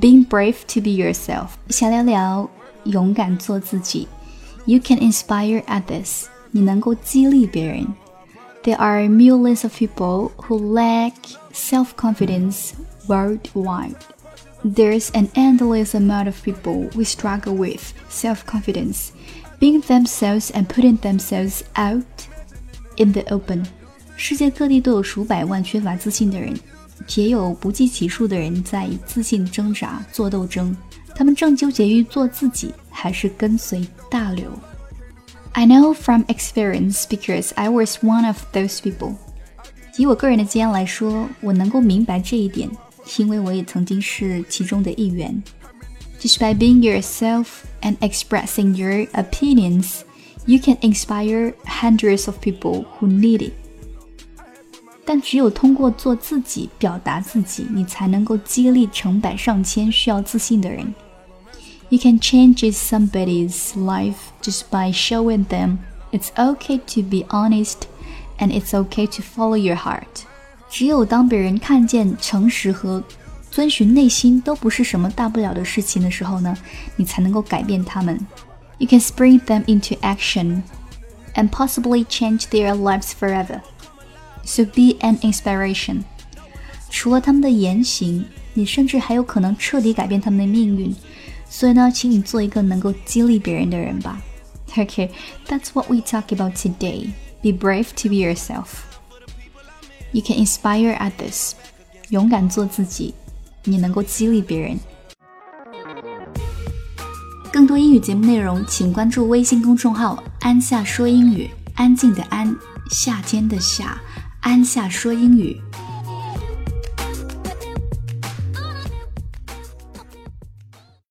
Being brave to be yourself，想聊聊勇敢做自己。You can inspire others，你能够激励别人。There are millions of people who lack self-confidence worldwide. There's an endless amount of people who struggle with self-confidence, being themselves and putting themselves out in the open. 世界各地都有数百万缺乏自信的人，也有不计其数的人在以自信挣扎、做斗争。他们正纠结于做自己，还是跟随大流。I know from experience because I was one of those people。以我个人的经验来说，我能够明白这一点，因为我也曾经是其中的一员。Just by being yourself and expressing your opinions, you can inspire hundreds of people who need it. 但只有通过做自己、表达自己，你才能够激励成百上千需要自信的人。You can change somebody's life just by showing them it's okay to be honest and it's okay to follow your heart. 只有当别人看见诚实和遵循内心都不是什么大不了的事情的时候呢，你才能够改变他们。You can spring them into action and possibly change their lives forever. So be an inspiration. 除了他们的言行，你甚至还有可能彻底改变他们的命运。所以呢，请你做一个能够激励别人的人吧。Okay, that's what we talk about today. Be brave to be yourself. You can inspire others. 勇敢做自己，你能够激励别人。更多英语节目内容，请关注微信公众号“安夏说英语”。安静的安，夏天的夏。 安夏说英语。